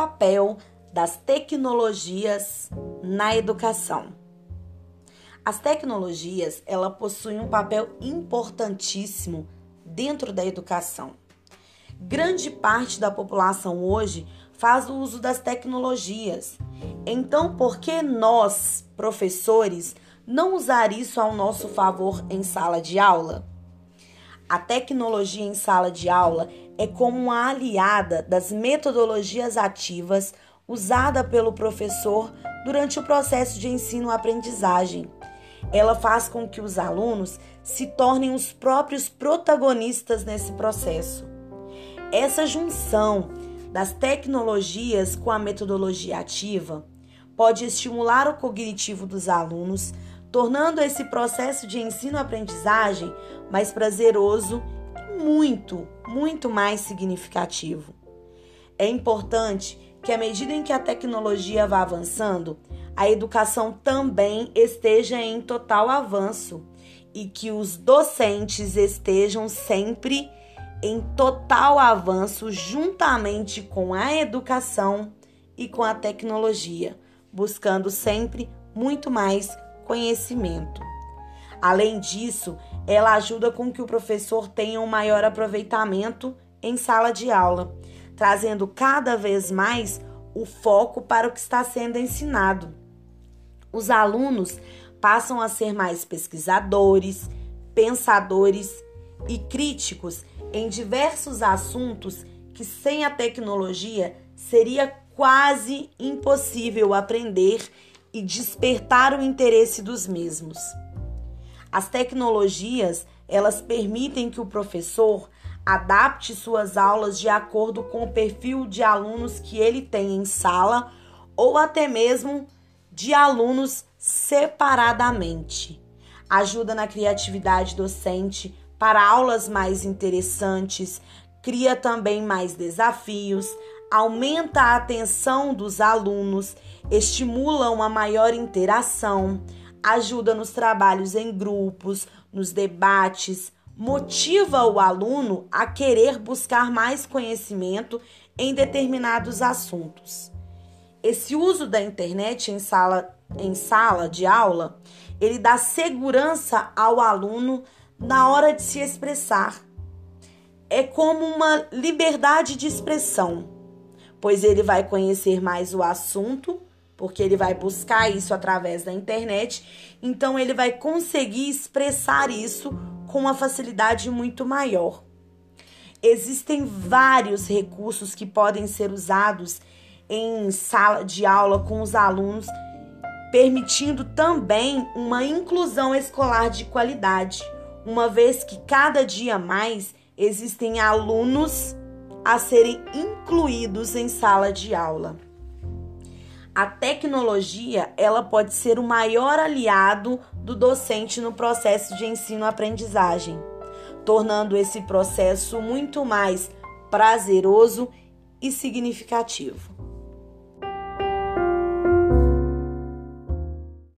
papel das tecnologias na educação. As tecnologias, ela possuem um papel importantíssimo dentro da educação. Grande parte da população hoje faz o uso das tecnologias. Então, por que nós, professores, não usar isso ao nosso favor em sala de aula? A tecnologia em sala de aula é como uma aliada das metodologias ativas usada pelo professor durante o processo de ensino-aprendizagem. Ela faz com que os alunos se tornem os próprios protagonistas nesse processo. Essa junção das tecnologias com a metodologia ativa pode estimular o cognitivo dos alunos, tornando esse processo de ensino-aprendizagem mais prazeroso muito, muito mais significativo. É importante que, à medida em que a tecnologia vá avançando, a educação também esteja em total avanço e que os docentes estejam sempre em total avanço juntamente com a educação e com a tecnologia, buscando sempre muito mais conhecimento. Além disso, ela ajuda com que o professor tenha um maior aproveitamento em sala de aula, trazendo cada vez mais o foco para o que está sendo ensinado. Os alunos passam a ser mais pesquisadores, pensadores e críticos em diversos assuntos que sem a tecnologia seria quase impossível aprender e despertar o interesse dos mesmos. As tecnologias, elas permitem que o professor adapte suas aulas de acordo com o perfil de alunos que ele tem em sala ou até mesmo de alunos separadamente. Ajuda na criatividade docente para aulas mais interessantes, cria também mais desafios, aumenta a atenção dos alunos, estimula uma maior interação, ajuda nos trabalhos em grupos, nos debates, motiva o aluno a querer buscar mais conhecimento em determinados assuntos. Esse uso da internet em sala, em sala de aula, ele dá segurança ao aluno na hora de se expressar. É como uma liberdade de expressão, pois ele vai conhecer mais o assunto, porque ele vai buscar isso através da internet, então ele vai conseguir expressar isso com uma facilidade muito maior. Existem vários recursos que podem ser usados em sala de aula com os alunos, permitindo também uma inclusão escolar de qualidade, uma vez que cada dia mais existem alunos a serem incluídos em sala de aula. A tecnologia, ela pode ser o maior aliado do docente no processo de ensino-aprendizagem, tornando esse processo muito mais prazeroso e significativo.